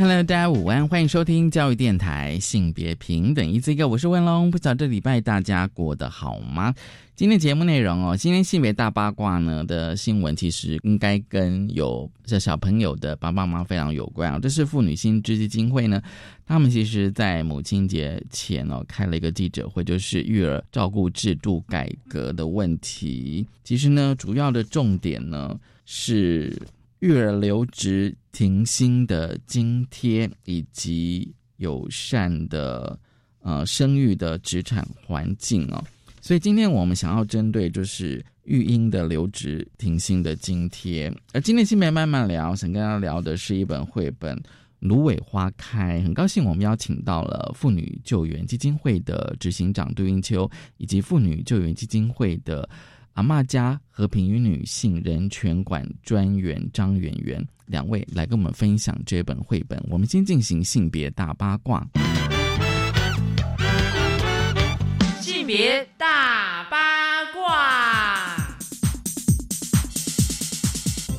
Hello，大家午安，欢迎收听教育电台性别平等一这个，我是文龙。不知道这礼拜大家过得好吗？今天节目内容哦，今天性别大八卦呢的新闻，其实应该跟有这小朋友的爸爸妈妈非常有关啊。这是妇女新知基金会呢，他们其实在母亲节前哦开了一个记者会，就是育儿照顾制度改革的问题。其实呢，主要的重点呢是。育儿留职停薪的津贴，以及友善的呃生育的职场环境哦，所以今天我们想要针对就是育婴的留职停薪的津贴，而今天新闻慢慢聊，想跟大家聊的是一本绘本《芦苇花开》，很高兴我们邀请到了妇女救援基金会的执行长杜英秋，以及妇女救援基金会的。阿妈家和平与女性人权馆专员张媛媛两位来跟我们分享这本绘本。我们先进行性别大八卦。性别大八卦。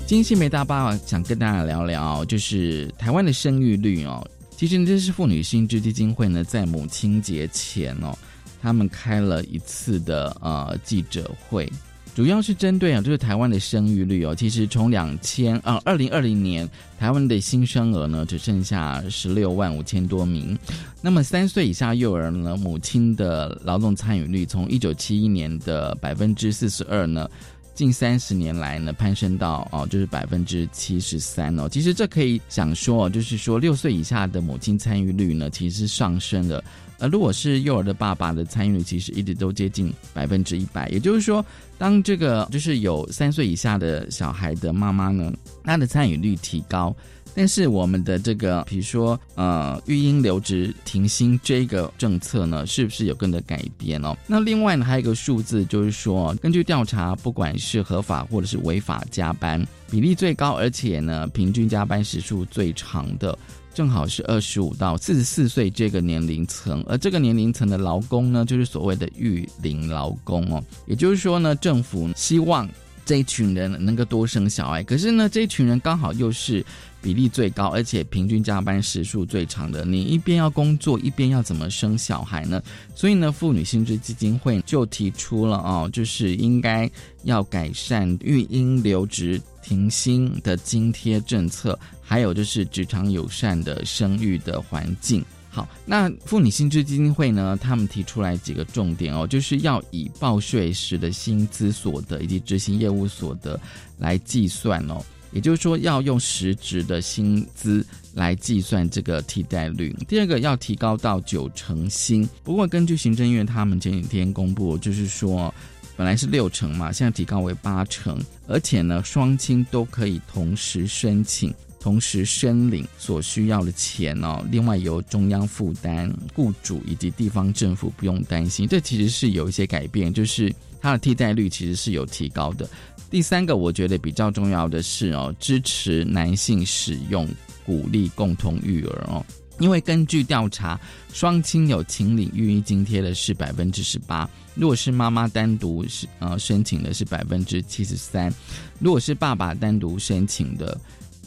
今天性别大八卦想跟大家聊聊，就是台湾的生育率哦。其实这是妇女新知基金会呢，在母亲节前哦。他们开了一次的呃记者会，主要是针对啊，就是台湾的生育率哦。其实从两千啊二零二零年，台湾的新生儿呢只剩下十六万五千多名。那么三岁以下幼儿呢，母亲的劳动参与率从一九七一年的百分之四十二呢，近三十年来呢攀升到哦就是百分之七十三哦。其实这可以想说，就是说六岁以下的母亲参与率呢，其实是上升的。呃，如果是幼儿的爸爸的参与率，其实一直都接近百分之一百。也就是说，当这个就是有三岁以下的小孩的妈妈呢，她的参与率提高，但是我们的这个，比如说呃，育婴留职停薪这个政策呢，是不是有跟着改变哦？那另外呢，还有一个数字就是说，根据调查，不管是合法或者是违法加班比例最高，而且呢，平均加班时数最长的。正好是二十五到四十四岁这个年龄层，而这个年龄层的劳工呢，就是所谓的育龄劳工哦。也就是说呢，政府希望这一群人能够多生小孩，可是呢，这一群人刚好又是比例最高，而且平均加班时数最长的。你一边要工作，一边要怎么生小孩呢？所以呢，妇女薪资基金会就提出了哦，就是应该要改善育婴留职停薪的津贴政策。还有就是职场友善的生育的环境。好，那妇女薪资基金会呢，他们提出来几个重点哦，就是要以报税时的薪资所得以及执行业务所得来计算哦，也就是说要用实质的薪资来计算这个替代率。第二个要提高到九成薪，不过根据行政院他们前几天公布，就是说本来是六成嘛，现在提高为八成，而且呢双亲都可以同时申请。同时申领所需要的钱哦，另外由中央负担，雇主以及地方政府不用担心。这其实是有一些改变，就是它的替代率其实是有提高的。第三个，我觉得比较重要的是哦，支持男性使用，鼓励共同育儿哦。因为根据调查，双亲有请领育婴津贴的是百分之十八，如果是妈妈单独是呃申请的是百分之七十三，如果是爸爸单独申请的。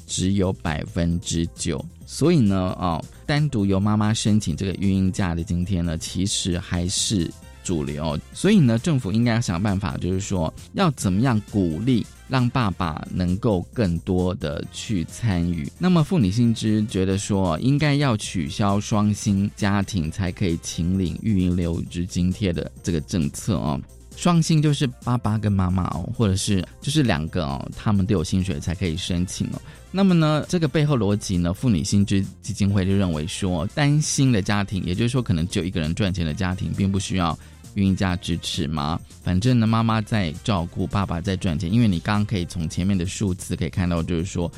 只有百分之九，所以呢，哦，单独由妈妈申请这个育婴假的津贴呢，其实还是主流。所以呢，政府应该要想办法，就是说要怎么样鼓励让爸爸能够更多的去参与。那么妇女薪资觉得说，应该要取消双薪家庭才可以请领育婴留职津贴的这个政策哦。双薪就是爸爸跟妈妈哦，或者是就是两个哦，他们都有薪水才可以申请哦。那么呢，这个背后逻辑呢，妇女薪资基金会就认为说，单薪的家庭，也就是说可能只有一个人赚钱的家庭，并不需要孕假支持吗。反正呢，妈妈在照顾，爸爸在赚钱。因为你刚刚可以从前面的数字可以看到，就是说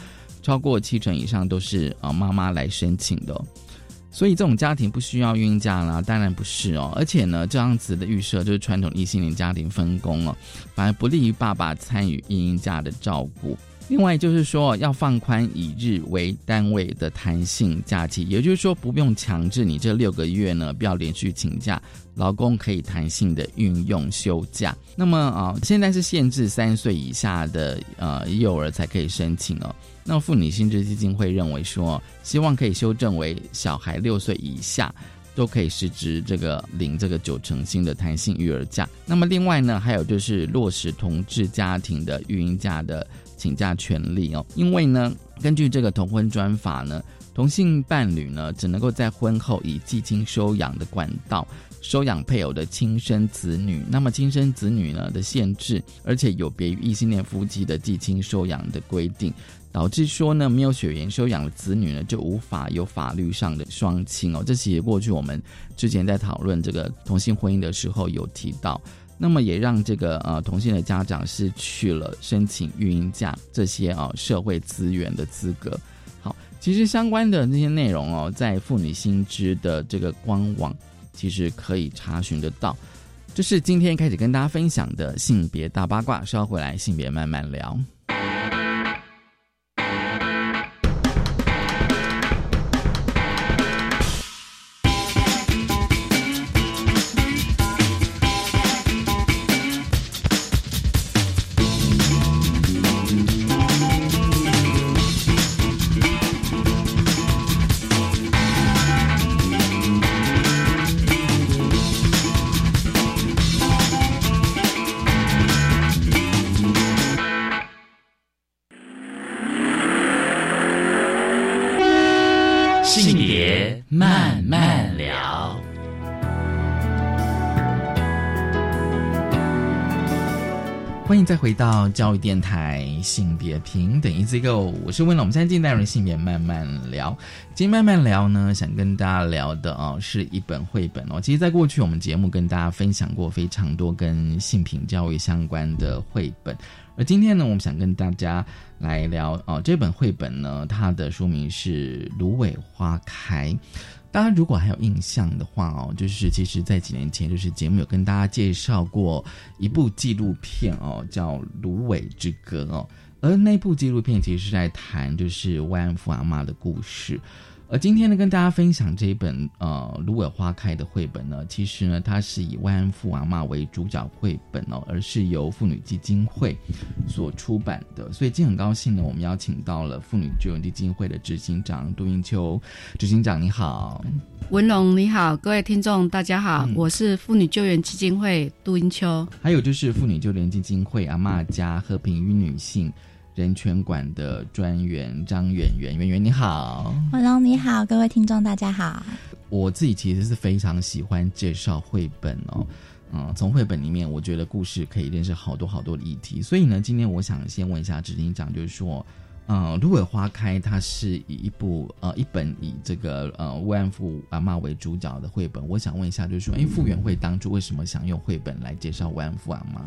超过七成以上都是啊妈妈来申请的。所以这种家庭不需要孕假啦，当然不是哦。而且呢，这样子的预设就是传统异性恋家庭分工哦，反而不利于爸爸参与孕假的照顾。另外就是说，要放宽以日为单位的弹性假期，也就是说，不用强制你这六个月呢不要连续请假，劳工可以弹性的运用休假。那么啊，现在是限制三岁以下的呃幼儿才可以申请哦。那妇女薪资基金会认为说，希望可以修正为小孩六岁以下都可以实职这个领这个九成新的弹性育儿假。那么另外呢，还有就是落实同志家庭的育婴假的请假权利哦。因为呢，根据这个同婚专法呢，同性伴侣呢只能够在婚后以继亲收养的管道。收养配偶的亲生子女，那么亲生子女呢的限制，而且有别于异性恋夫妻的继亲收养的规定，导致说呢，没有血缘收养的子女呢，就无法有法律上的双亲哦。这其实过去我们之前在讨论这个同性婚姻的时候有提到，那么也让这个呃同性的家长失去了申请育婴假这些啊社会资源的资格。好，其实相关的那些内容哦，在妇女新知的这个官网。其实可以查询得到，这是今天开始跟大家分享的性别大八卦。稍后回来，性别慢慢聊。再回到教育电台性别平等一个我是问了。我们现在进代人性别慢慢聊，今天慢慢聊呢，想跟大家聊的哦，是一本绘本哦。其实，在过去我们节目跟大家分享过非常多跟性平教育相关的绘本，而今天呢，我们想跟大家来聊哦，这本绘本呢，它的书名是《芦苇花开》。大家如果还有印象的话哦，就是其实，在几年前，就是节目有跟大家介绍过一部纪录片哦，叫《芦苇之歌》哦，而那部纪录片其实是在谈就是慰安妇阿妈的故事。而今天呢，跟大家分享这一本呃《芦苇花开》的绘本呢，其实呢，它是以慰安妇阿妈为主角绘本哦，而是由妇女基金会所出版的。所以今天很高兴呢，我们邀请到了妇女救援基金会的执行长杜英秋执行长，你好，文龙你好，各位听众大家好，我是妇女救援基金会杜英秋，还有就是妇女救援基金会阿妈家和平与女性。人权馆的专员张远远，远远你好，，Hello，你好，各位听众大家好。我自己其实是非常喜欢介绍绘本哦，嗯，从绘本里面我觉得故事可以认识好多好多的议题，所以呢，今天我想先问一下执行长，就是说。嗯，芦苇花开，它是以一部呃一本以这个呃慰安妇阿妈为主角的绘本。我想问一下，就是说，哎，傅园会当初为什么想用绘本来介绍慰安妇阿妈？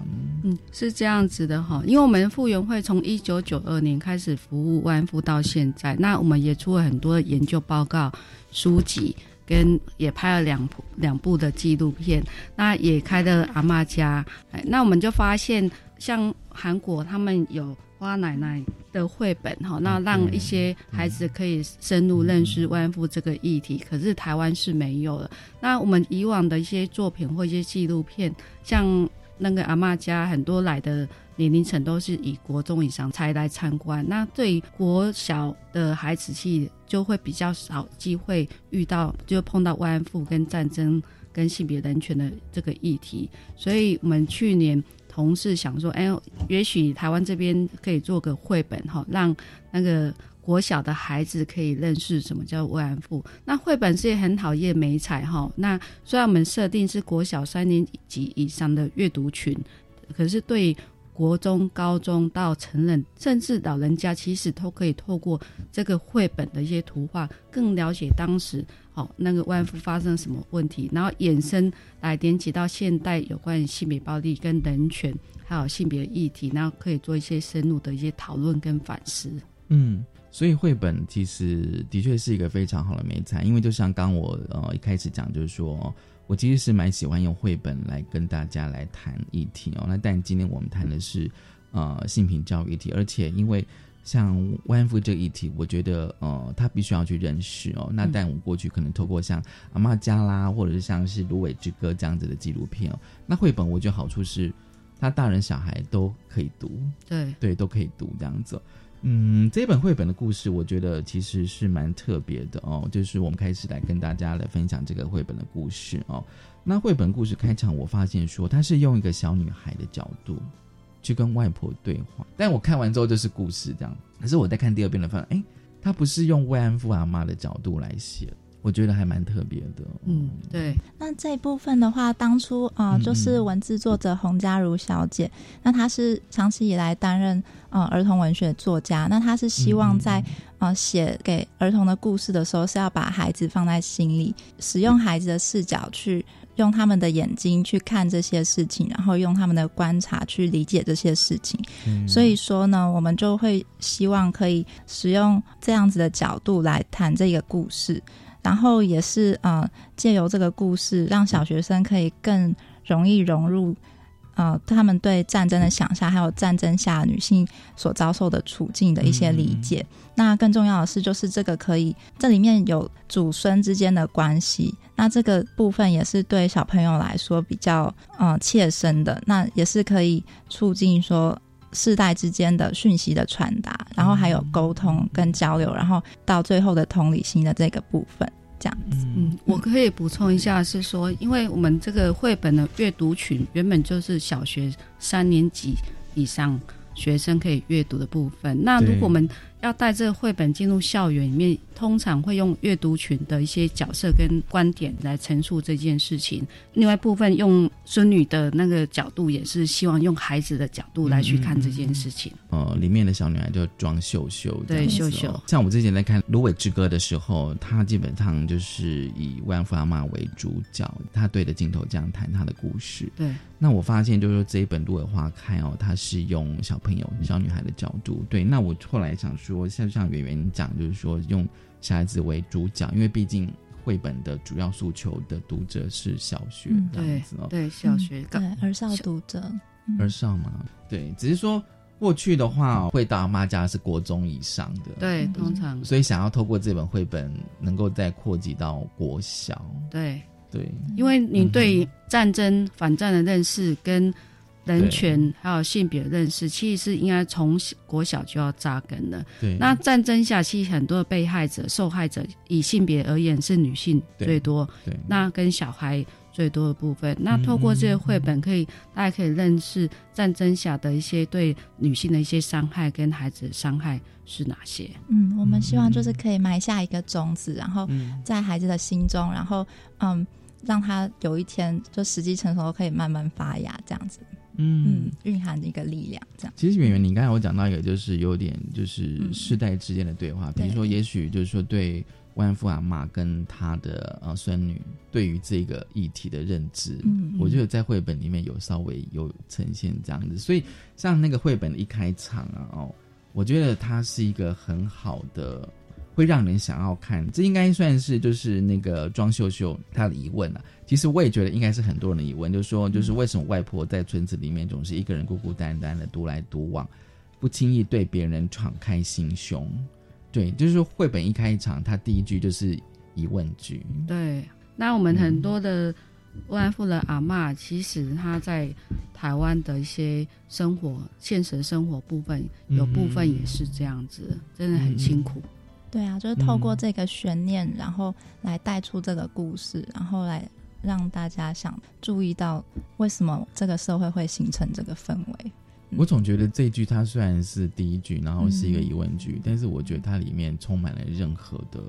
嗯，是这样子的哈，因为我们傅园会从一九九二年开始服务慰安妇到现在，那我们也出了很多研究报告、书籍，跟也拍了两部两部的纪录片，那也开了阿妈家，哎，那我们就发现，像韩国他们有。花奶奶的绘本哈，那让一些孩子可以深入认识慰安妇这个议题。可是台湾是没有的。那我们以往的一些作品或一些纪录片，像那个阿妈家，很多来的年龄层都是以国中以上才来参观。那对国小的孩子去，就会比较少机会遇到，就碰到慰安妇跟战争跟性别人权的这个议题。所以我们去年。同事想说：“哎，也许台湾这边可以做个绘本哈，让那个国小的孩子可以认识什么叫慰安妇。那绘本是很讨厌美彩哈。那虽然我们设定是国小三年级以上的阅读群，可是对国中、高中到成人，甚至老人家，其实都可以透过这个绘本的一些图画，更了解当时。”那个慰安妇发生什么问题，然后衍生来连接到现代有关于性别暴力跟人权，还有性别议题，然后可以做一些深入的一些讨论跟反思。嗯，所以绘本其实的确是一个非常好的美材，因为就像刚我呃一开始讲，就是说我其实是蛮喜欢用绘本来跟大家来谈议题哦。那但今天我们谈的是呃性平教育议题，而且因为像慰安妇这个议题，我觉得呃他必须要去认识哦。那但我过去可能透过像阿妈家啦，或者是像是芦苇之歌这样子的纪录片哦，那绘本我觉得好处是，他大人小孩都可以读，对对，都可以读这样子。嗯，这本绘本的故事，我觉得其实是蛮特别的哦。就是我们开始来跟大家来分享这个绘本的故事哦。那绘本故事开场，我发现说它是用一个小女孩的角度去跟外婆对话，但我看完之后就是故事这样。可是我在看第二遍的时候，哎，他不是用慰安妇阿妈的角度来写。我觉得还蛮特别的，嗯，对。那这一部分的话，当初啊，就是文字作者洪家如小姐，那她是长期以来担任呃儿童文学作家，那她是希望在呃写给儿童的故事的时候，是要把孩子放在心里，使用孩子的视角去用他们的眼睛去看这些事情，然后用他们的观察去理解这些事情。所以说呢，我们就会希望可以使用这样子的角度来谈这个故事。然后也是呃，借由这个故事，让小学生可以更容易融入呃他们对战争的想象，还有战争下女性所遭受的处境的一些理解。那更重要的是，就是这个可以这里面有祖孙之间的关系，那这个部分也是对小朋友来说比较呃切身的，那也是可以促进说。世代之间的讯息的传达，然后还有沟通跟交流，然后到最后的同理心的这个部分，这样子。嗯，我可以补充一下，是说，因为我们这个绘本的阅读群原本就是小学三年级以上学生可以阅读的部分，那如果我们要带这个绘本进入校园里面。通常会用阅读群的一些角色跟观点来陈述这件事情，另外部分用孙女的那个角度，也是希望用孩子的角度来去看这件事情。呃，里面的小女孩就装秀秀，对秀秀。像我们之前在看《芦苇之歌》的时候，她基本上就是以万福阿妈为主角，她对着镜头这样谈她的故事。对。那我发现就是说这一本《芦苇花开》哦，它是用小朋友、小女孩的角度。对。那我后来想说，像像圆圆讲，就是说用。小孩子为主角，因为毕竟绘本的主要诉求的读者是小学这样子哦，对小学对儿少读者，儿少嘛，对，只是说过去的话，会到妈家是国中以上的，对，通常，所以想要透过这本绘本，能够再扩及到国小，对对，因为你对战争反战的认识跟。人权还有性别认识，其实是应该从国小就要扎根的。对，那战争下，其实很多的被害者、受害者，以性别而言是女性最多。对，那跟小孩最多的部分，那透过这些绘本，可以大家可以认识战争下的一些对女性的一些伤害跟孩子的伤害是哪些。嗯，我们希望就是可以埋下一个种子，然后在孩子的心中，然后嗯，让他有一天就时机成熟，可以慢慢发芽，这样子。嗯，蕴含的一个力量，这样。其实圆圆，你刚才我讲到一个，就是有点就是世代之间的对话，比如说，也许就是说，对万富阿妈跟他的呃孙女对于这个议题的认知，嗯，我觉得在绘本里面有稍微有呈现这样子。所以像那个绘本的一开场啊，哦，我觉得它是一个很好的。会让人想要看，这应该算是就是那个庄秀秀她的疑问了。其实我也觉得应该是很多人的疑问，就是说，就是为什么外婆在村子里面总是一个人孤孤单单的独来独往，不轻易对别人敞开心胸？对，就是说绘本一开场，他第一句就是疑问句。对，那我们很多的慰安妇的阿妈，其实她在台湾的一些生活、现实生活部分，有部分也是这样子，真的很辛苦。对啊，就是透过这个悬念，然后来带出这个故事，然后来让大家想注意到为什么这个社会会形成这个氛围。我总觉得这句它虽然是第一句，然后是一个疑问句，但是我觉得它里面充满了任何的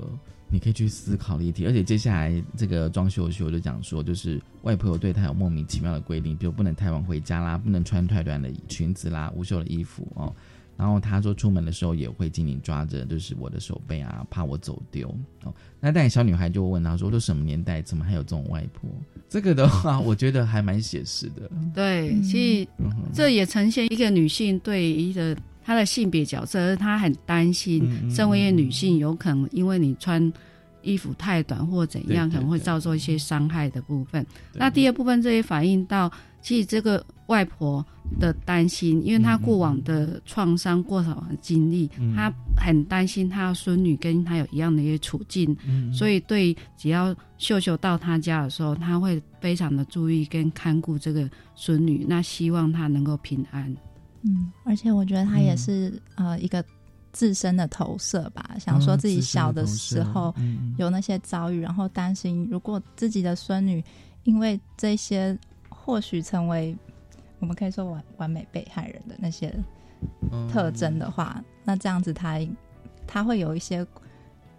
你可以去思考的议题。而且接下来这个装修秀就讲说，就是外婆有对她有莫名其妙的规定，比如不能太晚回家啦，不能穿太短的裙子啦，无袖的衣服哦。然后他说出门的时候也会紧紧抓着，就是我的手背啊，怕我走丢哦。那但小女孩就问他说：“都什么年代，怎么还有这种外婆？”这个的话，我觉得还蛮写实的。对，其实这也呈现一个女性对一个她的性别角色，她很担心，身为一个女性，有可能因为你穿衣服太短或怎样，可能会对遭受一些伤害的部分。对那第二部分，这也反映到其实这个外婆的担心，因为他过往的创伤、过往的经历，嗯。她很担心他孙女跟他有一样的一些处境，嗯。所以对只要秀秀到他家的时候，他会非常的注意跟看顾这个孙女，那希望她能够平安。嗯，而且我觉得他也是、呃一个自身的投射吧，想说自己小的时候嗯。有那些遭遇，然后担心如果自己的孙女因为这些或许成为我们可以说完完美被害人的那些嗯特征的话，那这样子他他会有一些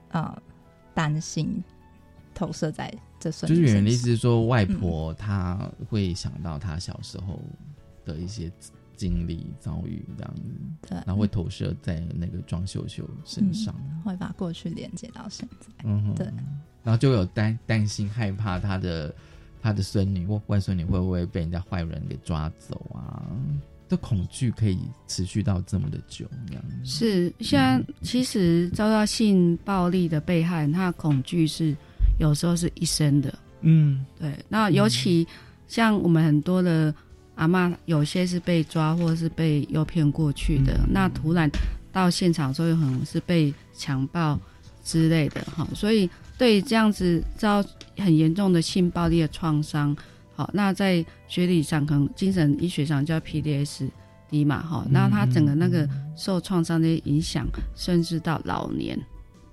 呃担心投射在这孙就是。原的意思是说，外婆她会想到她小时候的一些经历遭遇这样子，对，然后会投射在那个庄秀秀身上。会把过去连接到现在。嗯，对，然后就有担担心害怕她的她的孙女或外孙女会不会被人家坏人给抓走啊？这恐惧可以持续到这么的久，这样。是，现在其实遭到性暴力的被害人，他的恐惧是有时候是一生的。嗯，对，那尤其像我们很多的阿嬷，有些是被抓或是被诱骗过去的，嗯那突然到现场之后，有可能是被强暴之类的哈，所以对这样子遭很严重的性暴力的创伤，好，那在学理上可能精神医学上叫 PDSD 嘛哈，那他整个那个受创伤的影响，甚至到老年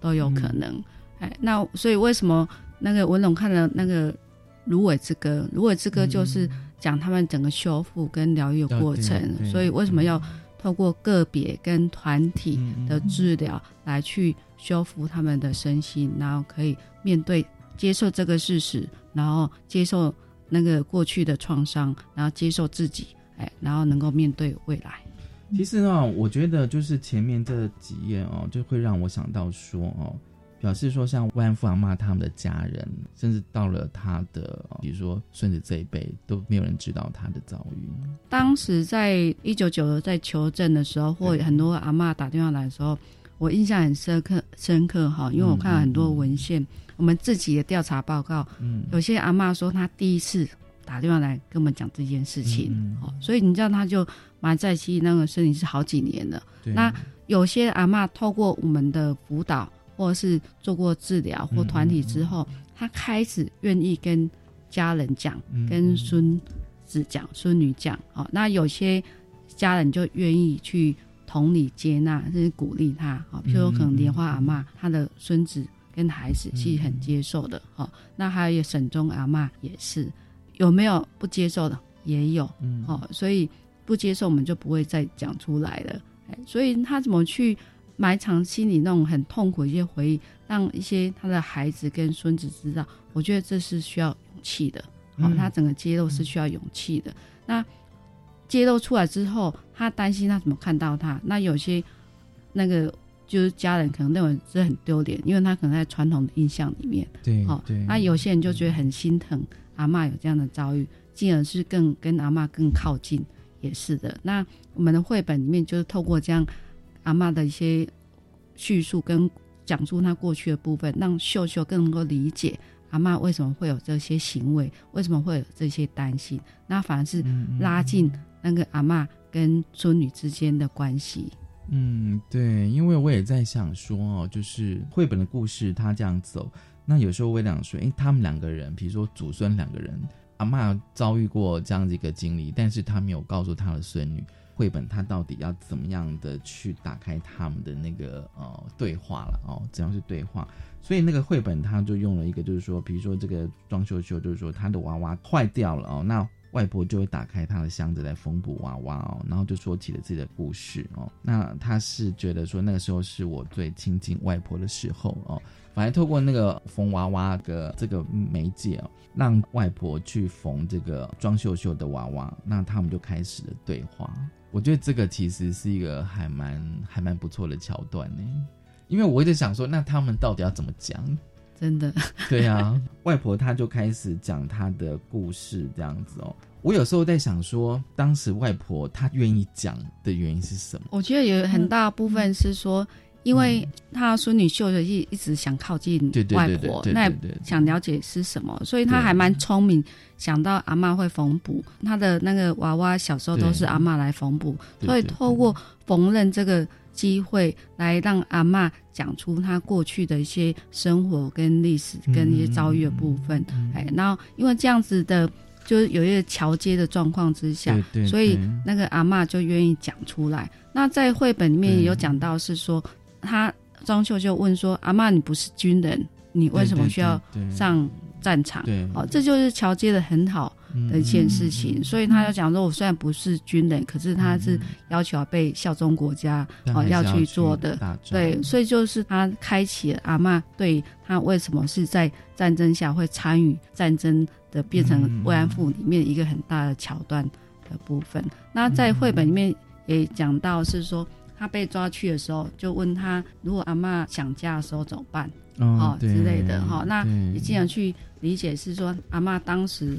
都有可能。哎，那所以为什么那个文龙看了那个《芦苇之歌》，《芦苇之歌》就是讲他们整个修复跟疗愈的过程，所以为什么要透过个别跟团体嗯。的治疗来去修复他们的身心，然后可以面对接受这个事实，然后接受那个过去的创伤，然后接受自己，哎，然后能够面对未来。其实呢，我觉得就是前面这几页哦，就会让我想到说哦，表示说像万富阿妈他们的家人，甚至到了他的，哦比如说孙子这一辈，都没有人知道他的遭遇。当时在一九九在求证的时候，或很多阿妈打电话来的时候，我印象很深刻深刻哈，因为我看了很多文献，我们自己的调查报告，嗯有些阿嬷说她第一次打电话来跟我们讲这件事情，嗯哦，所以你知道她就埋在心里那个身体是好几年了。那有些阿嬷透过我们的辅导，或者是做过治疗或团体之后，她开始愿意跟家人讲，嗯跟孙子讲、孙女讲。哦，那有些家人就愿意去同理接纳，甚至鼓励她。哦，譬如说可能莲花阿嬷，她的孙子跟孩子是很接受的。哦，那还有沈中阿嬷也是，有没有不接受的？也有。嗯哦，所以不接受我们就不会再讲出来了。哎，所以他怎么去埋藏心里那种很痛苦的一些回忆，让一些他的孩子跟孙子知道？我觉得这是需要勇气的。好、嗯他整个揭露是需要勇气的。那揭露出来之后，他担心他怎么看到他？那有些那个就是家人可能认为这很丢脸，因为他可能在传统的印象里面。对好、对，那有些人就觉得很心疼阿嬷有这样的遭遇，进而是更跟阿嬷更靠近，也是的。那我们的绘本里面就是透过这样阿嬷的一些叙述跟讲述她过去的部分，让秀秀更能够理解阿嬷为什么会有这些行为，为什么会有这些担心，那反而是嗯拉近那个阿嬷跟孙女之间的关系。嗯，对，因为我也在想说哦，就是绘本的故事，它这样走，那有时候我也想说，诶，他们两个人，比如说祖孙两个人，阿嬷遭遇过这样子一个经历，但是他没有告诉他的孙女，绘本他到底要怎么样的去打开他们的那个呃对话了哦，怎样是对话？所以那个绘本它就用了一个，就是说，比如说这个庄秀秀，就是说他的娃娃坏掉了哦，那外婆就会打开她的箱子来缝补娃娃哦，然后就说起了自己的故事哦。那她是觉得说那个时候是我最亲近外婆的时候哦，反正透过那个缝娃娃的这个媒介哦，让外婆去缝这个庄秀秀的娃娃，那他们就开始了对话。我觉得这个其实是一个还蛮还蛮不错的桥段呢，因为我一直想说，那他们到底要怎么讲？真的，对呀、外婆她就开始讲她的故事，这样子哦。我我有时候在想说，当时外婆她愿意讲的原因是什么？我觉得有很大部分是说，因为他孙女秀秀一一直想靠近外婆那想了解是什么，所以他对还蛮聪明，想到阿嬷会缝补，他的那个娃娃小时候都是阿嬷来缝补，所以透过缝纫这个机会来让阿嬷讲出她过去的一些生活跟历史跟一些遭遇的部分，嗯哎，然后因为这样子的，就是有一个桥接的状况之下，对对所以那个阿嬷就愿意讲出来。那在绘本里面对有讲到是说，他张秀秀问说：“阿嬷，你不是军人，你为什么需要上战场？”对哦，这就是桥接的很好的一件事情。所以他就讲说，我虽然不是军人，可是他是要求要被效忠国家，哦，要去做的。对，所以就是他开启了阿嬷对他为什么是在战争下会参与战争的，变成慰安妇里面一个很大的桥段的部分。那在绘本里面也讲到是说，他被抓去的时候，就问他如果阿嬷想家的时候怎么办，哦之类的哈。那对也尽量去理解是说，阿嬷当时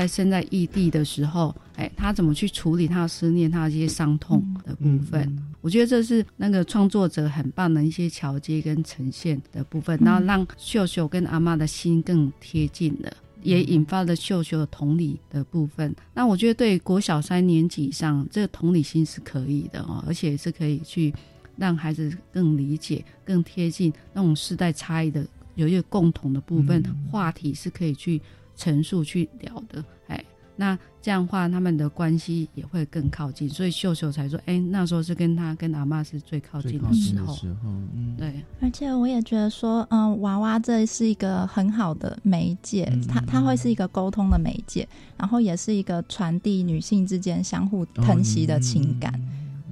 在身在异地的时候，哎，他怎么去处理他的思念，他的一些伤痛的部分。嗯我觉得这是那个创作者很棒的一些桥接跟呈现的部分，然后让秀秀跟阿妈的心更贴近了。也引发了秀秀的同理的部分。那我觉得对国小三年级以上，这个同理心是可以的哦，而且是可以去让孩子更理解、更贴近那种世代差异的，有一个共同的部分、话题是可以去陈述、去聊的。哎，那这样的话，他们的关系也会更靠近。所以秀秀才说，哎，那时候是跟他跟阿妈是最靠近的时候。的时候，嗯，对，而且我也觉得说，嗯，娃娃这是一个很好的媒介，嗯它它会是一个沟通的媒介，然后也是一个传递女性之间相互疼惜的情感。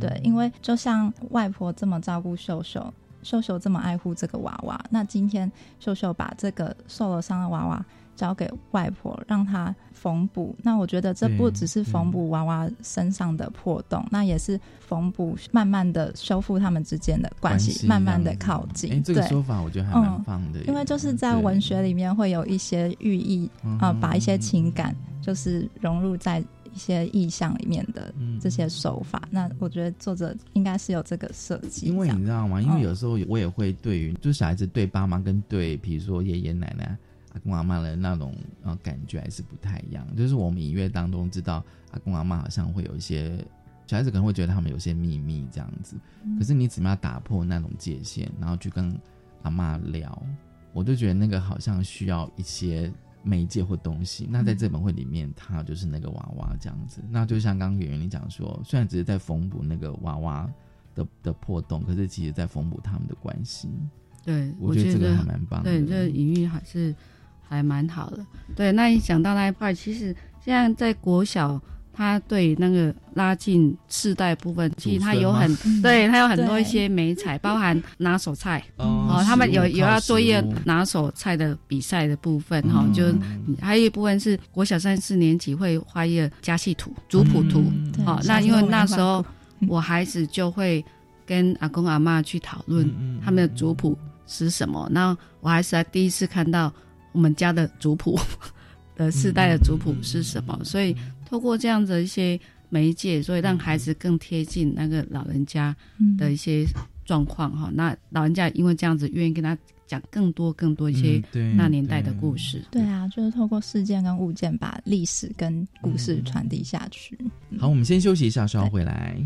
对，因为就像外婆这么照顾秀秀，秀秀这么爱护这个娃娃，那今天秀秀把这个受了伤的娃娃交给外婆，让她缝补。那我觉得这不只是缝补娃娃身上的破洞，那也是缝补慢慢的修复他们之间的关系，系慢慢的靠近。哎，这个。说法我觉得还蛮嗯棒的耶，因为就是在文学里面会有一些寓意嗯啊、呃把一些情感就是融入在一些意象里面的嗯这些手法。那我觉得作者应该是有这个设计，因为你知道吗？因为嗯有时候我也会对于，就是小孩子对爸妈跟对，比如说爷爷奶奶、阿公阿妈的那种呃感觉还是不太一样。就是我们隐约当中知道，阿公阿妈好像会有一些小孩子可能会觉得他们有些秘密这样子，嗯可是你怎么样打破那种界限，然后去跟阿妈聊，我就觉得那个好像需要一些媒介或东西。那在这本绘里面，它就是那个娃娃这样子。那就像刚刚圆圆你讲说，虽然只是在缝补那个娃娃的的破洞，可是其实在缝补他们的关系。对，我觉得这个还蛮棒的。对，这个隐喻还是还蛮好的。对，那一讲到那一块，其实现在在国小，他对那个拉近世代部分，其实他有很嗯。对他有很多一些美彩，包含 拿手菜。哦哦，他们有有要做一个拿手菜的比赛的部分哈，嗯就还有一部分是国小三四年级会画一个家系图、族谱图。嗯。哦，那因为那时候我孩子就会跟阿公阿妈去讨论他们的族谱是什么。那我还是还第一次看到我们家的族谱 的世代的族谱是什么，所以透过这样的一些媒介，所以让孩子更贴近那个老人家嗯的一些状况哈。那老人家因为这样子，愿意跟他讲更多更多一些那年代的故事。对啊，就是透过事件跟物件把历史跟故事传递下去。好，我们先休息一下，稍后回来。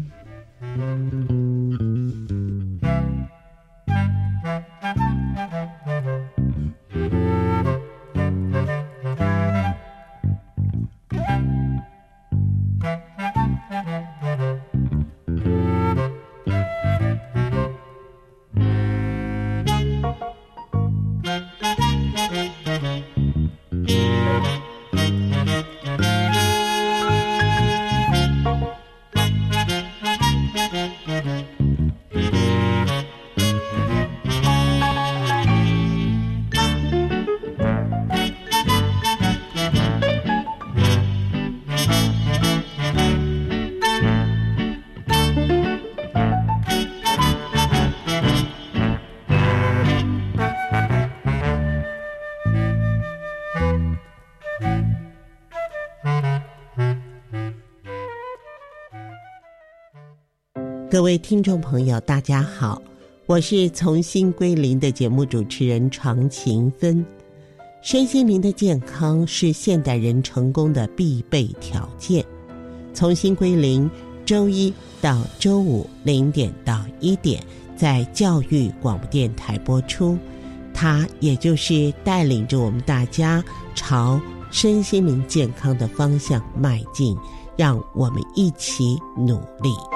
各位听众朋友，大家好，我是从心归零的节目主持人常勤芬。身心灵的健康是现代人成功的必备条件。从心归零，周一到周五零点到一点，在教育广播电台播出。它也就是带领着我们大家朝身心灵健康的方向迈进，让我们一起努力。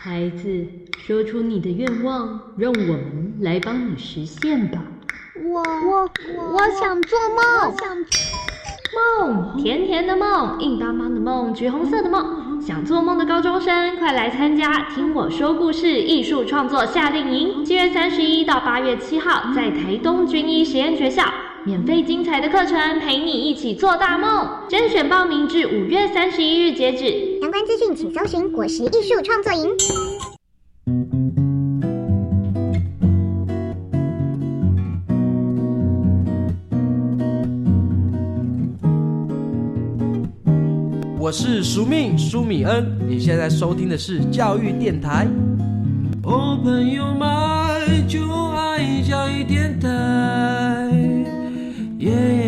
孩子，说出你的愿望，让我们来帮你实现吧。我我我想做梦，想梦甜甜的梦，硬邦邦的梦，橘红色的梦。想做梦的高中生，快来参加听我说故事艺术创作夏令营，七月三十一到八月七号，在台东军医实验学校。免费精彩的课程，陪你一起做大梦。甄选报名至五月三十一日截止。相关资讯请搜寻“果实艺术创作营”。我是苏命苏米恩，你现在收听的是教育电台。哦，朋友们，就爱教育电台。耶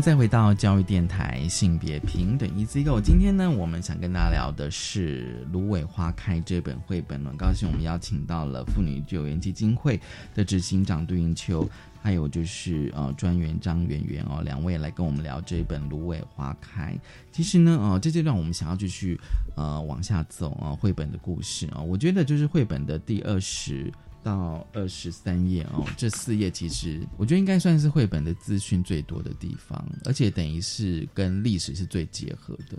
再回到教育电台性别平等 Easy Go。今天呢，我们想跟大家聊的是《芦苇花开》这本绘本。很高兴我们邀请到了妇女救援基金会的执行长杜云秋，还有就是呃专员张圆圆哦，两位来跟我们聊这本《芦苇花开》。其实呢，呃，这阶段我们想要继续呃往下走啊，绘本的故事啊，我觉得就是绘本的第二十。到二十三页哦，这四页其实我觉得应该算是绘本的资讯最多的地方，而且等于是跟历史是最结合的。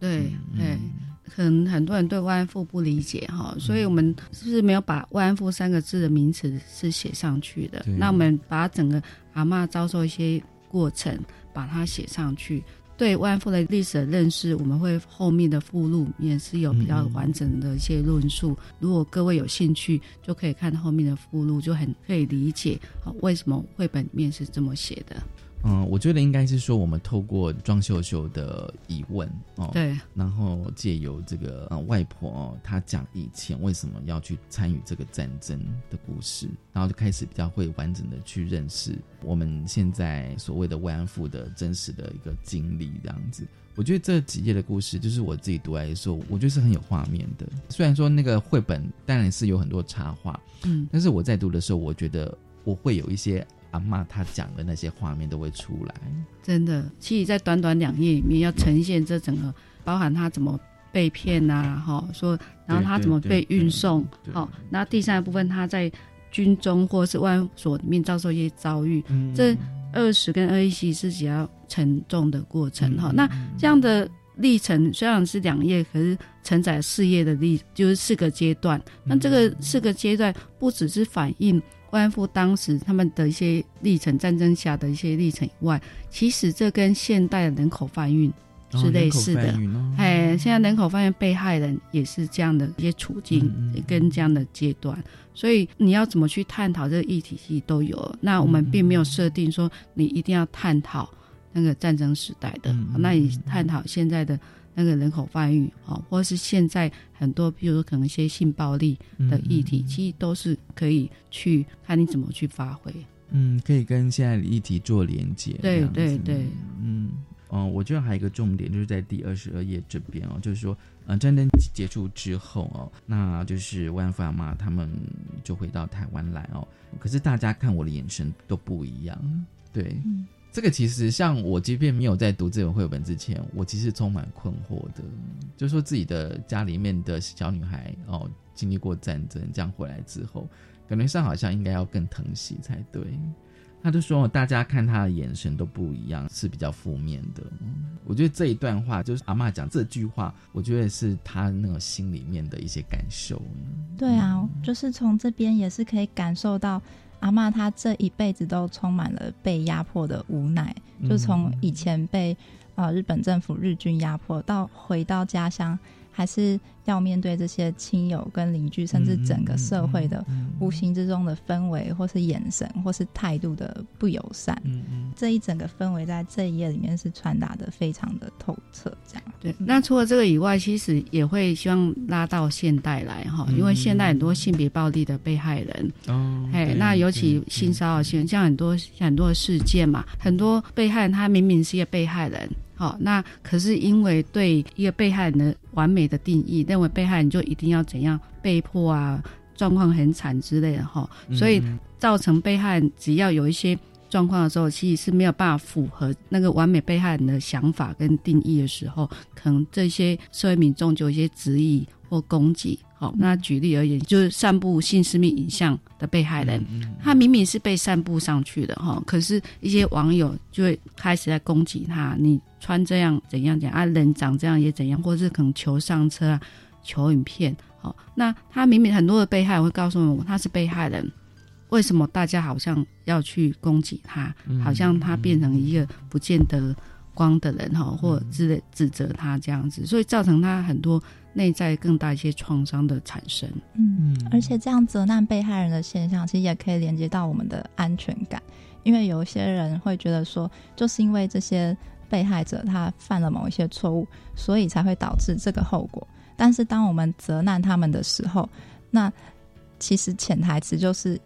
对对，可能很多人对慰安妇不理解哈，所以我们是不是没有把慰安妇三个字的名词是写上去的？那我们把整个阿妈遭受一些过程把它写上去。对慰安妇的历史的认识，我们会后面的附录也是有比较完整的一些论述。如果各位有兴趣，就可以看后面的附录，就很可以理解啊为什么绘本里面是这么写的。嗯，我觉得应该是说，我们透过庄秀秀的疑问哦，对，然后借由这个呃外婆哦，她讲以前为什么要去参与这个战争的故事，然后就开始比较会完整的去认识我们现在所谓的慰安妇的真实的一个经历，这样子。我觉得这几页的故事，就是我自己读来的时候，我觉得是很有画面的。虽然说那个绘本当然是有很多插画，嗯，但是我在读的时候，我觉得我会有一些。阿妈他讲的那些画面都会出来，真的。其实，在短短两页里面，要呈现这整个，包含他怎么被骗呐，哈，说，然后他怎么被运送，好，那第三部分他在军中或是万所里面遭受一些遭遇，这二十跟二一七是比较沉重的过程，哈。那这样的历程虽然是两页，可是承载四页的历，就是四个阶段。那这个四个阶段不只是反映。慰安妇当时他们的一些历程，战争下的一些历程以外，其实这跟现代的人口贩运是类似的。哎，现在人口贩运被害人也是这样的一些处境，跟这样的阶段。所以你要怎么去探讨这个议题，其实都有。那我们并没有设定说你一定要探讨那个战争时代的，那你探讨现在的。那个人口贩运哦，或是现在很多，比如说可能一些性暴力的议题，其实都是可以去看你怎么去发挥。嗯，可以跟现在的议题做连接。对对对，嗯，嗯，我觉得还有一个重点就是在第二十二页这边哦，就是说，嗯，战争结束之后哦，那就是万福阿妈他们就回到台湾来哦，可是大家看我的眼神都不一样，对。这个其实像我，即便没有在读这本绘本之前，我其实充满困惑的。就说自己的家里面的小女孩哦，经历过战争，这样回来之后，感觉上好像应该要更疼惜才对。他就说，大家看他的眼神都不一样，是比较负面的。我觉得这一段话，就是阿妈讲这句话，我觉得是他那个心里面的一些感受。对啊，就是从这边也是可以感受到。阿妈她这一辈子都充满了被压迫的无奈，就从以前被呃日本政府日军压迫，到回到家乡。还是要面对这些亲友跟邻居，甚至整个社会的无形之中的氛围，或是眼神，或是态度的不友善。嗯嗯，这一整个氛围在这一页里面是传达的非常的透彻。这样对。那除了这个以外，其实也会希望拉到现代来哈，因为现代很多性别暴力的被害人哦，哎，那尤其性骚扰性，像很多很多的事件嘛，很多被害人他明明是一个被害人。好，那可是因为对一个被害人的完美的定义，认为被害人就一定要怎样被迫啊，状况很惨之类的哈，所以造成被害人只要有一些状况的时候，其实是没有办法符合那个完美被害人的想法跟定义的时候，可能这些社会民众就有一些质疑或攻击。好，那举例而言，就是散布性私密影像的被害人，他明明是被散布上去的哈，可是一些网友就会开始在攻击他，你穿这样怎样讲啊，人长这样也怎样，或是可能求上车啊，求影片。好，那他明明很多的被害人会告诉我，他是被害人，为什么大家好像要去攻击他？好像他变成一个不见得光的人哈，或之类指责他这样子，所以造成他很多。内在更大一些创伤的产生，嗯，而且这样责难被害人的现象，其实也可以连接到我们的安全感，因为有一些人会觉得说，就是因为这些被害者他犯了某一些错误，所以才会导致这个后果。但是当我们责难他们的时候，那其实潜台词就是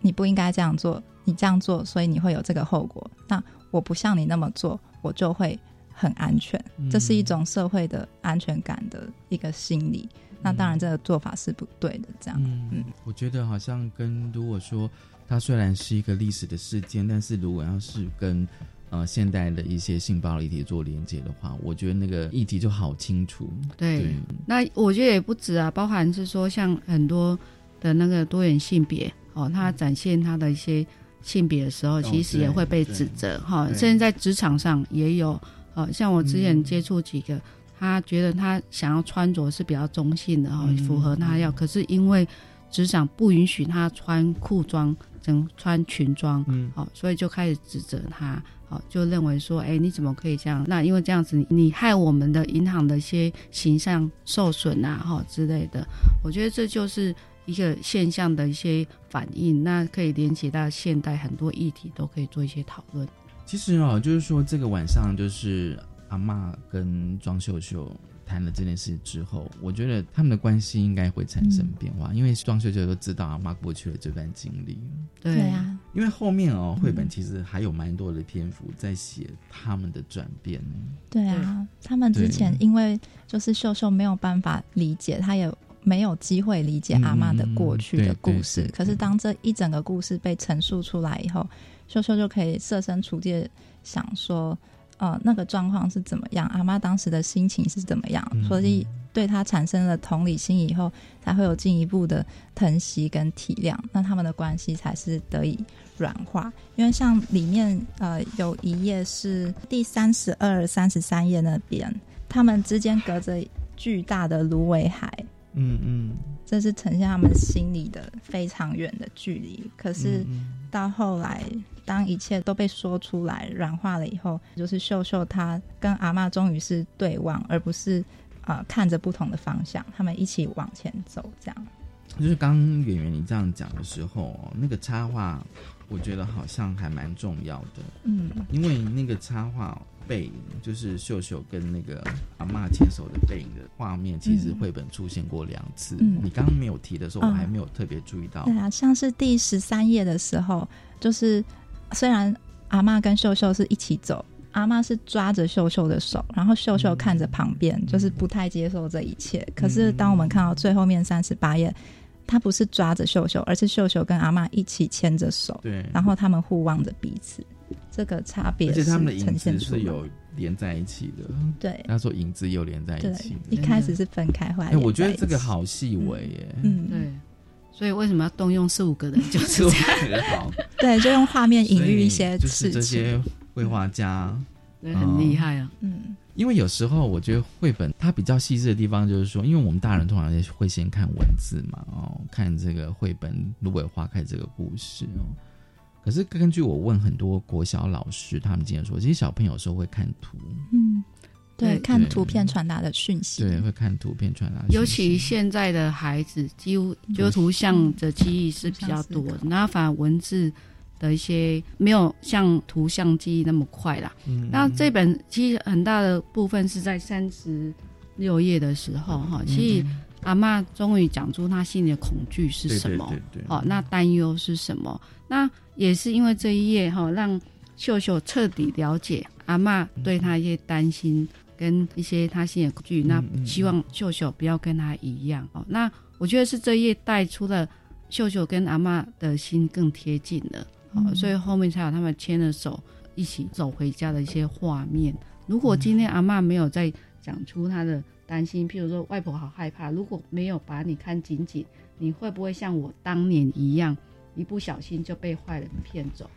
你不应该这样做，你这样做，所以你会有这个后果。那我不像你那么做，我就会。很安全，这是一种社会的安全感的一个心理。那当然，这个做法是不对的。这样，嗯，我觉得好像跟如果说它虽然是一个历史的事件，但是如果要是跟呃现代的一些性暴力议题做连接的话，我觉得那个议题就好清楚。对，那我觉得也不止啊，包含是说像很多的那个多元性别哦，他展现他的一些性别的时候，其实也会被指责哈。甚至在职场上也有。呃，像我之前接触几个，他觉得他想要穿着是比较中性的哈，符合他要，可是因为职场不允许他穿裤装，整穿裙装，嗯，好，所以就开始指责他，好，就认为说，哎，你怎么可以这样？那因为这样子，你害我们的银行的一些形象受损啊，哈之类的。我觉得这就是一个现象的一些反应，那可以连接到现代很多议题，都可以做一些讨论。其实哦，就是说这个晚上，就是阿妈跟庄秀秀谈了这件事之后，我觉得他们的关系应该会产生变化，因为庄秀秀都知道阿妈过去的这段经历。对啊，因为后面哦，绘本其实还有蛮多的篇幅在写他们的转变。对啊，他们之前因为就是秀秀没有办法理解，他也没有机会理解阿妈的过去的故事。可是当这一整个故事被陈述出来以后。秀秀就可以设身处地想说，呃，那个状况是怎么样？阿妈当时的心情是怎么样？所以对他产生了同理心以后，才会有进一步的疼惜跟体谅，那他们的关系才是得以软化。因为像里面呃有一页是第三十二、三十三页那边，他们之间隔着巨大的芦苇海，嗯嗯，这是呈现他们心里的非常远的距离。可是到后来。当一切都被说出来、软化了以后，就是秀秀她跟阿妈终于是对望，而不是啊看着不同的方向，他们一起往前走。这样，就是刚演员你这样讲的时候，那个插画，我觉得好像还蛮重要的。嗯，因为那个插画背影，就是秀秀跟那个阿妈牵手的背影的画面，其实绘本出现过两次。嗯，你刚刚没有提的时候，我还没有特别注意到。对啊，像是第十三页的时候，就是。虽然阿妈跟秀秀是一起走，阿妈是抓着秀秀的手，然后秀秀看着旁边，就是不太接受这一切。可是当我们看到最后面三十八页，他不是抓着秀秀，而是秀秀跟阿妈一起牵着手，对，然后他们互望着彼此，这个差别，而且他们的影子是有连在一起的。对，他说影子有连在一起，一开始是分开，后来，哎，我觉得这个好细微耶。嗯，对。所以为什么要动用四五个人？就是这样。好，对，就用画面隐喻一些就是这些绘画家，对，很厉害啊。嗯，因为有时候我觉得绘本它比较细致的地方，就是说，因为我们大人通常会先看文字嘛，哦，看这个绘本《芦苇花开》这个故事哦。可是根据我问很多国小老师，他们经常说，其实小朋友有时候会看图，嗯。对，看图片传达的讯息。对，会看图片传达。尤其现在的孩子，几乎就图像的记忆是比较多，那反而文字的一些没有像图像记忆那么快啦。那这本其实很大的部分是在三十六页的时候，哈，其实阿妈终于讲出她心里的恐惧是什么，哦，那担忧是什么？那也是因为这一页哈，让秀秀彻底了解阿妈对她一些担心。跟一些她心的恐惧，那希望秀秀不要跟她一样哦。那我觉得是这一页带出了秀秀跟阿妈的心更贴近了，哦，所以后面才有他们牵着手一起走回家的一些画面。如果今天阿妈没有再讲出她的担心，譬如说外婆好害怕，如果没有把你看紧紧，你会不会像我当年一样，一不小心就被坏人骗走，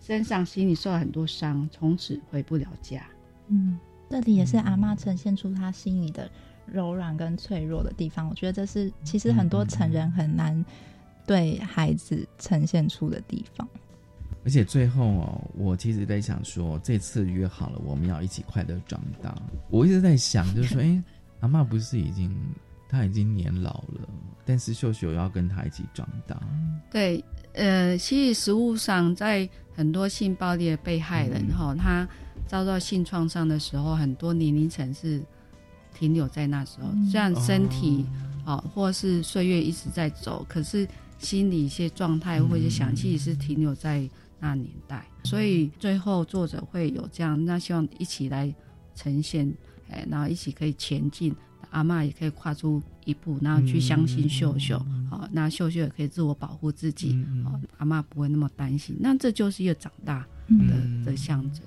身上心里受了很多伤，从此回不了家？嗯。这里也是阿妈呈现出她心里的柔软跟脆弱的地方。我觉得这是其实很多成人很难对孩子呈现出的地方。而且最后哦，我其实在想说，这次约好了我们要一起快乐长大。我一直在想，就是说，哎，阿妈不是已经她已经年老了，但是秀秀要跟她一起长大。对，呃，其实实物上，在很多性暴力的被害人哈，他。遭到性创伤的时候，很多年龄层是停留在那时候，虽然身体啊，或是岁月一直在走，可是心理一些状态或者想气是停留在那年代。所以最后作者会有这样，那希望一起来呈现，哎，然后一起可以前进，阿妈也可以跨出一步，然后去相信秀秀，好，那秀秀也可以自我保护自己，好，阿妈不会那么担心。那这就是一个长大的的象征。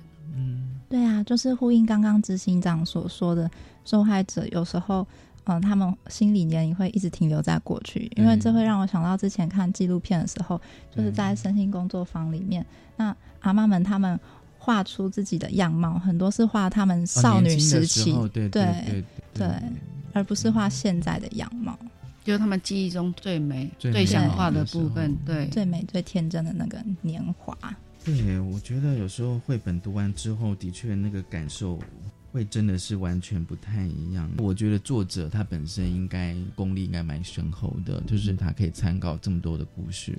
对啊，就是呼应刚刚执行长所说的，受害者有时候，嗯，他们心理年龄会一直停留在过去，因为这会让我想到之前看纪录片的时候，就是在身心工作坊里面，那阿妈们他们画出自己的样貌，很多是画他们少女时期，对对对，而不是画现在的样貌，就是他们记忆中最美、最想画的部分，对，最美、最天真的那个年华。对，我觉得有时候绘本读完之后，的确那个感受会真的是完全不太一样。我觉得作者他本身应该功力应该蛮深厚的，就是他可以参考这么多的故事。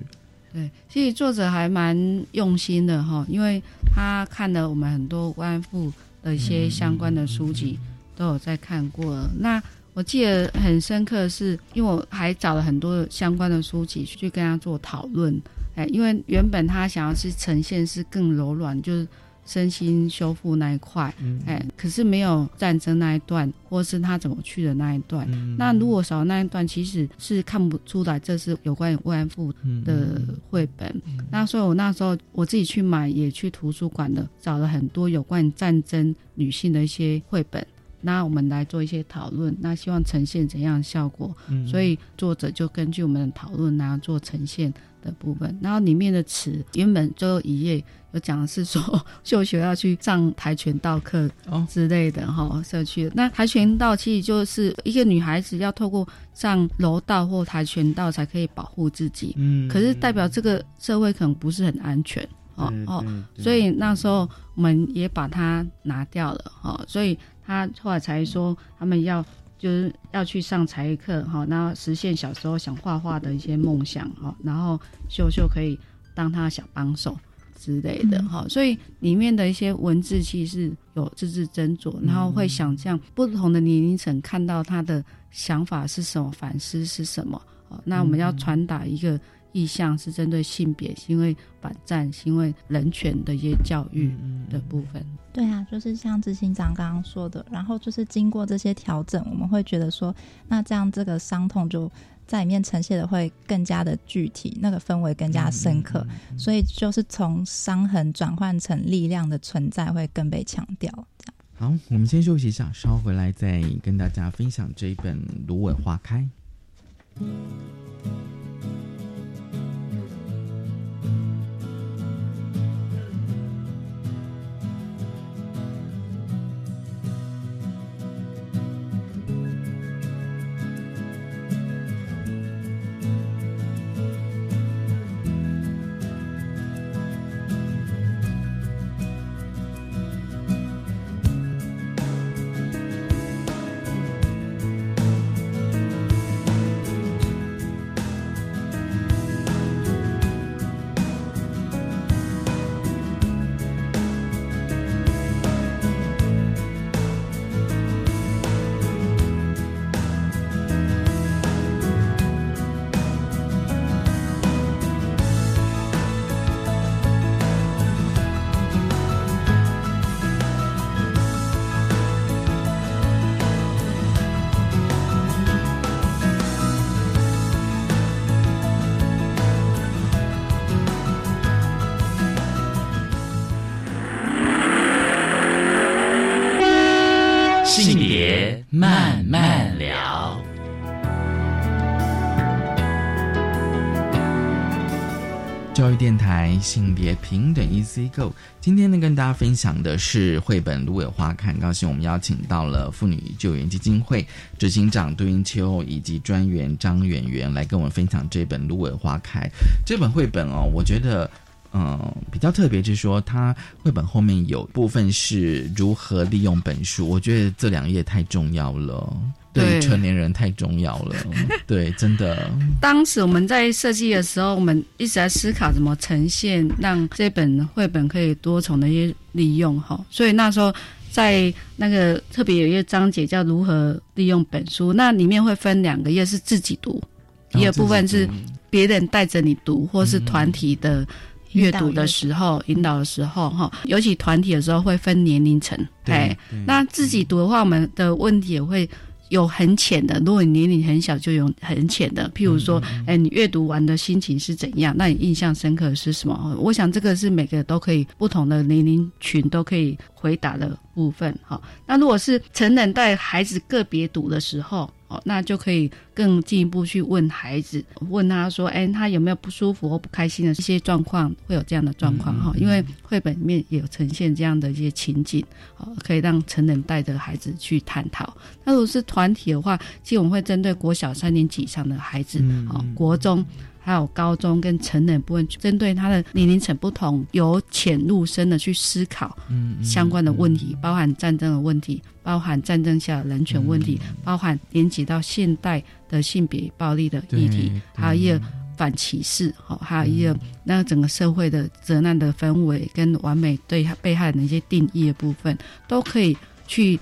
对，其实作者还蛮用心的哈，因为他看了我们很多慰妇的一些相关的书籍，都有在看过。那我记得很深刻的，是因为我还找了很多相关的书籍去跟他做讨论。哎，因为原本他想要是呈现是更柔软，就是身心修复那一块，哎，可是没有战争那一段，或是他怎么去的那一段。那如果少那一段，其实是看不出来这是有关于慰安妇的绘本。那所以我那时候我自己去买，也去图书馆的找了很多有关战争女性的一些绘本。那我们来做一些讨论，那希望呈现怎样的效果？所以作者就根据我们的讨论，然后做呈现。的部分，然后里面的词原本最后一页有讲的是说 秀秀要去上跆拳道课之类的哈，社区。那跆拳道其实就是一个女孩子要透过上柔道或跆拳道才可以保护自己，嗯，可是代表这个社会可能不是很安全哦哦，所以那时候我们也把它拿掉了哈，所以他后来才说他们要。就是要去上才艺课哈，然后实现小时候想画画的一些梦想哈，然后秀秀可以当他小帮手之类的哈，所以里面的一些文字其实有字字斟酌，然后会想象不同的年龄层看到他的想法是什么，反思是什么哦，那我们要传达一个意向，是针对性别、是因为反战、是因为人权的一些教育的部分。对啊，就是像执行长刚刚说的，然后就是经过这些调整，我们会觉得说，那这样这个伤痛就在里面呈现的会更加的具体，那个氛围更加深刻，所以就是从伤痕转换成力量的存在会更被强调。这样。好，我们先休息一下，稍后回来再跟大家分享这一本《芦苇花开》。慢聊。教育电台性别平等 EC Go，今天呢跟大家分享的是绘本《芦苇花开》，很高兴我们邀请到了妇女救援基金会执行长杜英秋以及专员张远元来跟我们分享这本《芦苇花开》这本绘本哦，我觉得。嗯，比较特别就是说，它绘本后面有部分是如何利用本书，我觉得这两页太重要了，对成年人太重要了，对，真的。当时我们在设计的时候，我们一直在思考怎么呈现，让这本绘本可以多重的一些利用哈。所以那时候在那个特别有一个章节叫如何利用本书，那里面会分两个页是自己读，一个部分是别人带着你读，或是团体的。阅读的时候，引导的时候，哈，尤其团体的时候会分年龄层，哎。那自己读的话，我们的问题也会有很浅的。如果你年龄很小，就有很浅的。譬如说，哎，你阅读完的心情是怎样？那你印象深刻的是什么？我想这个是每个都可以不同的年龄群都可以回答的部分。哈，那如果是成人带孩子个别读的时候。哦，那就可以更进一步去问孩子，问他说：“哎，他有没有不舒服或不开心的一些状况？会有这样的状况哈？因为绘本里面也有呈现这样的一些情景，哦，可以让成人带着孩子去探讨。那如果是团体的话，其实我们会针对国小三年级以上的孩子，哦，国中。”还有高中跟成人部分，针对他的年龄层不同，由浅入深的去思考相关的问题，包含战争的问题，包含战争下的人权问题，包含连接到现代的性别暴力的议题，还有一个反歧视，好，还有一个那整个社会的责难的氛围跟完美对被害人的一些定义的部分，都可以去。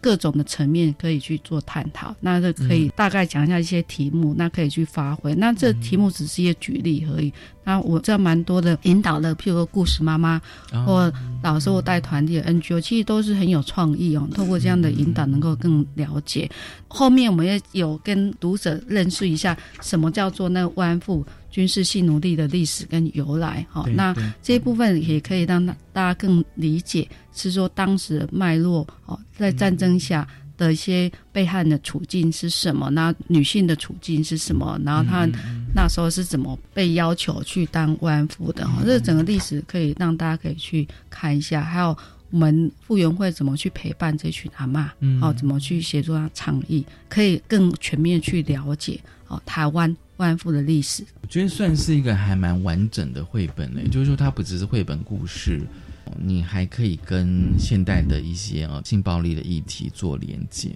各种的层面可以去做探讨，那这可以大概讲一下一些题目，那可以去发挥。那这题目只是一些举例而已。那我这蛮多的引导的，譬如说故事妈妈或老师或带团体的 NGO，其实都是很有创意哦。透过这样的引导，能够更了解。后面我们也有跟读者认识一下，什么叫做那慰安妇军事性奴隶的历史跟由来。哈，那这一部分也可以让大家更理解，是说当时的脉络哦，在战争下。的一些被害的处境是什么？那女性的处境是什么？然后她那时候是怎么被要求去当慰安妇的？哈，这整个历史可以让大家可以去看一下。还有我们复原会怎么去陪伴这群阿妈？哦，怎么去协助她倡议？可以更全面去了解哦，台湾慰安妇的历史。我觉得算是一个还蛮完整的绘本呢，就是说它不只是绘本故事。你还可以跟现代的一些啊性暴力的议题做连接，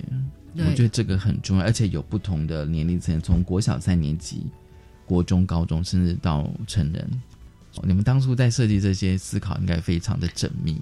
我觉得这个很重要，而且有不同的年龄层，从国小三年级、国中、高中，甚至到成人。你们当初在设计这些思考，应该非常的缜密。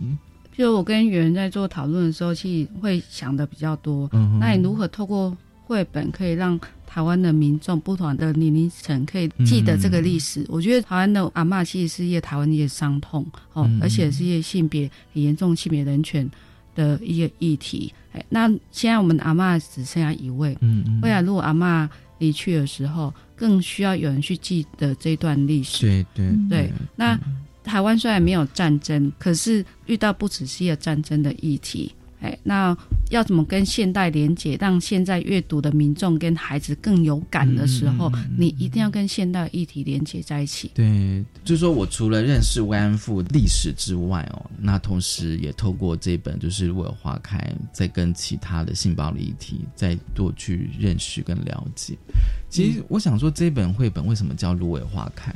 就我跟圆圆在做讨论的时候，其实会想的比较多。嗯那你如何透过绘本可以让台湾的民众不同的年龄层可以记得这个历史。我觉得台湾的阿嬷其实是一个台湾的一个伤痛哦，而且是一个性别很严重性别人权的一个议题。哎，那现在我们阿嬷只剩下一位，嗯未来如果阿嬷离去的时候，更需要有人去记得这段历史。对对对，那。台湾虽然没有战争，可是遇到不只是一个战争的议题，哎，那要怎么跟现代连接，让现在阅读的民众跟孩子更有感的时候，你一定要跟现代议题连接在一起。对，就是说我除了认识慰安妇历史之外哦，那同时也透过这本就是《如果花开》，再跟其他的性暴力议题再多去认识跟了解。其实我想说，这本绘本为什么叫《芦苇花开》？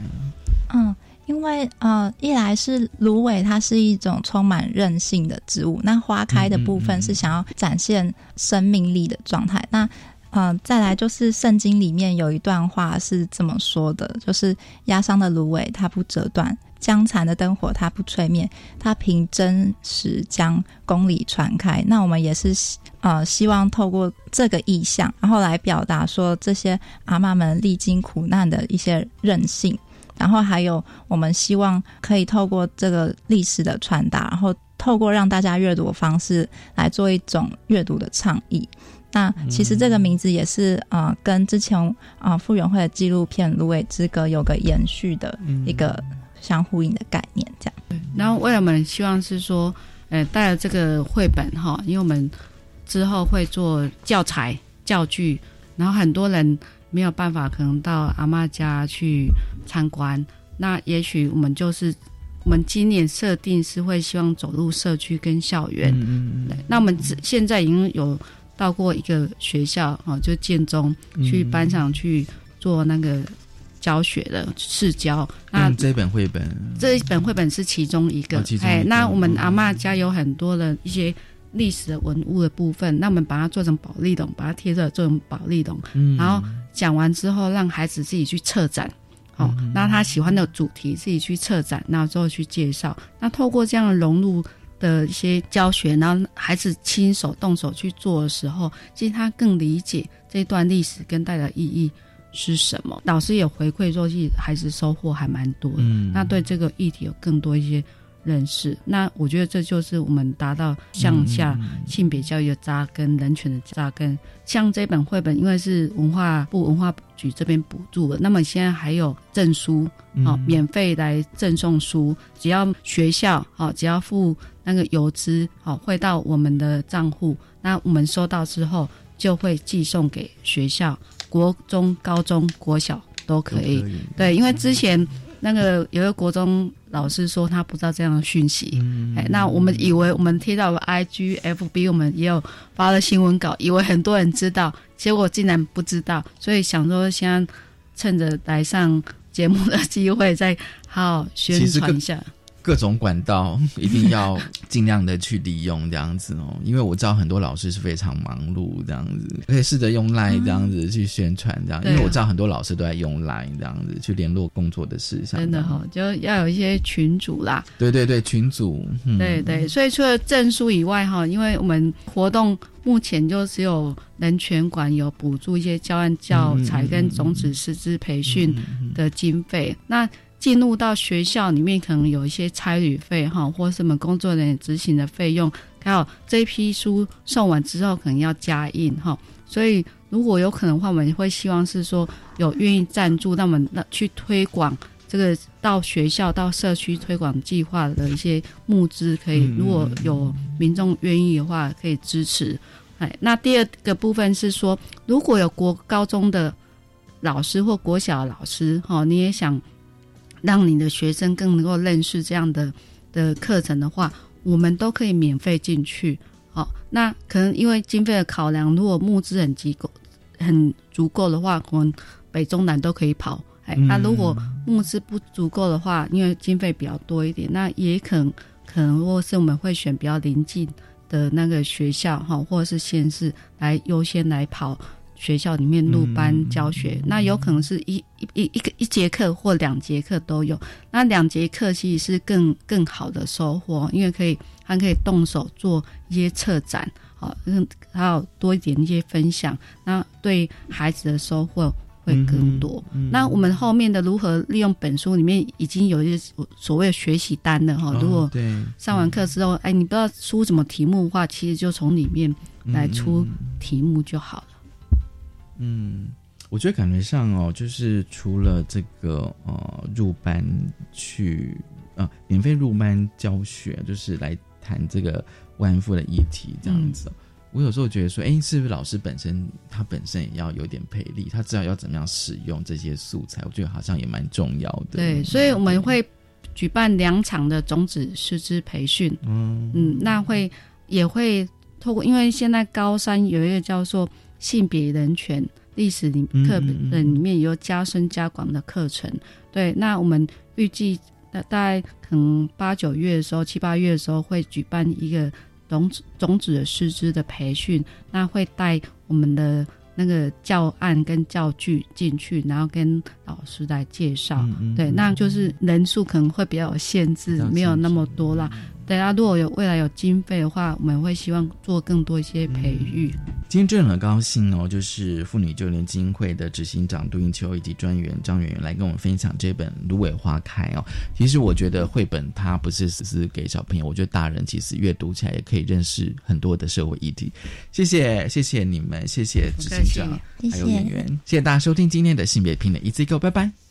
嗯。因为呃，一来是芦苇，它是一种充满韧性的植物。那花开的部分是想要展现生命力的状态。那呃，再来就是圣经里面有一段话是这么说的：，就是压伤的芦苇它不折断，将残的灯火它不吹灭，它凭真实将公理传开。那我们也是呃，希望透过这个意象，然后来表达说这些阿妈们历经苦难的一些韧性。然后还有，我们希望可以透过这个历史的传达，然后透过让大家阅读的方式来做一种阅读的倡议。那其实这个名字也是呃，跟之前啊傅园慧的纪录片《芦苇之歌》有个延续的一个相呼应的概念，这样。对。然后，为了我们希望是说，呃，带了这个绘本哈，因为我们之后会做教材教具，然后很多人。没有办法，可能到阿妈家去参观。那也许我们就是，我们今年设定是会希望走入社区跟校园。嗯嗯。那我们现在已经有到过一个学校哦，就建中去班上去做那个教学的试教。那这本绘本，这一本绘本是其中一个。哎，那我们阿妈家有很多的一些。历史的文物的部分，那我们把它做成宝利龙，把它贴着做成宝利龙，然后讲完之后，让孩子自己去策展，哦，那他喜欢的主题自己去策展，然后之后去介绍。那透过这样融入的一些教学，然后孩子亲手动手去做的时候，其实他更理解这段历史跟带来的意义是什么。老师也回馈说，其实孩子收获还蛮多的，那对这个议题有更多一些。认识，那我觉得这就是我们达到向下性别教育的扎根、人权的扎根。像这本绘本，因为是文化部文化局这边补助的，那么现在还有证书，哦，免费来赠送书，只要学校哦，只要付那个邮资，哦，汇到我们的账户，那我们收到之后就会寄送给学校，国中、高中、国小都可以。对，因为之前。那个有个国中老师说他不知道这样的讯息，哎，那我们以为我们贴到了 I G F B，我们也有发了新闻稿，以为很多人知道，结果竟然不知道，所以想说先趁着来上节目的机会，再好好宣传一下。各种管道 一定要尽量的去利用这样子哦，因为我知道很多老师是非常忙碌这样子，可以试着用 Line 这样子去宣传这样，因为我知道很多老师都在用 Line 这样子去联络工作的事项。真的哈，就要有一些群组啦。对对对，群组。对对，所以除了证书以外哈，因为我们活动目前就只有人权馆有补助一些教案教材跟种子师资培训的经费，那。进入到学校里面，可能有一些差旅费哈，或什么工作人员执行的费用，还有这一批书送完之后，可能要加印哈。所以如果有可能的话，我们会希望是说有愿意赞助，那么那去推广这个到学校到社区推广计划的一些募资，可以如果有民众愿意的话，可以支持。哎，那第二个部分是说，如果有国高中的老师或国小老师哈，你也想。让你的学生更能够认识这样的的课程的话，我们都可以免费进去。好，那可能因为经费的考量，如果募资很足够、很足够的话，可能北中南都可以跑。哎，那如果募资不足够的话，因为经费比较多一点，那也可能可能或是我们会选比较临近的那个学校哈，或者是县市来优先来跑。学校里面入班教学，那有可能是一一一一个一节课或两节课都有。那两节课其实是更更好的收获，因为可以还可以动手做一些策展，好，嗯，还有多一点一些分享，那对孩子的收获会更多。那我们后面的如何利用本书里面已经有一些所谓的学习单的哈，如果对上完课之后，哎，你不知道出什么题目的话，其实就从里面来出题目就好了。嗯，我觉得感觉上哦，就是除了这个呃入班去呃免费入班教学，就是来谈这个万富的议题这样子。我有时候觉得说，哎，是不是老师本身他本身也要有点培力，他知道要怎么样使用这些素材？我觉得好像也蛮重要的。对，所以我们会举办两场的种子师资培训。嗯嗯，那会也会透过，因为现在高三有一个叫做性别人权历史里课本里面有加深加广的课程。对，那我们预计大概可能八九月的时候，七八月的时候会举办一个。种子种子的师资的培训，那会带我们的那个教案跟教具进去，然后跟老师来介绍。对，那就是人数可能会比较有限制，没有那么多啦。大家如果有未来有经费的话，我们会希望做更多一些培育。今天真的很高兴哦，就是妇女救援基金会的执行长杜英秋以及专员张媛媛来跟我们分享这本《芦苇花开》哦。其实我觉得绘本它不是只是给小朋友，我觉得大人其实阅读起来也可以认识很多的社会议题。谢谢，谢谢你们，谢谢执行长还有演员，谢谢大家收听今天的性别平等一次 Go，拜拜。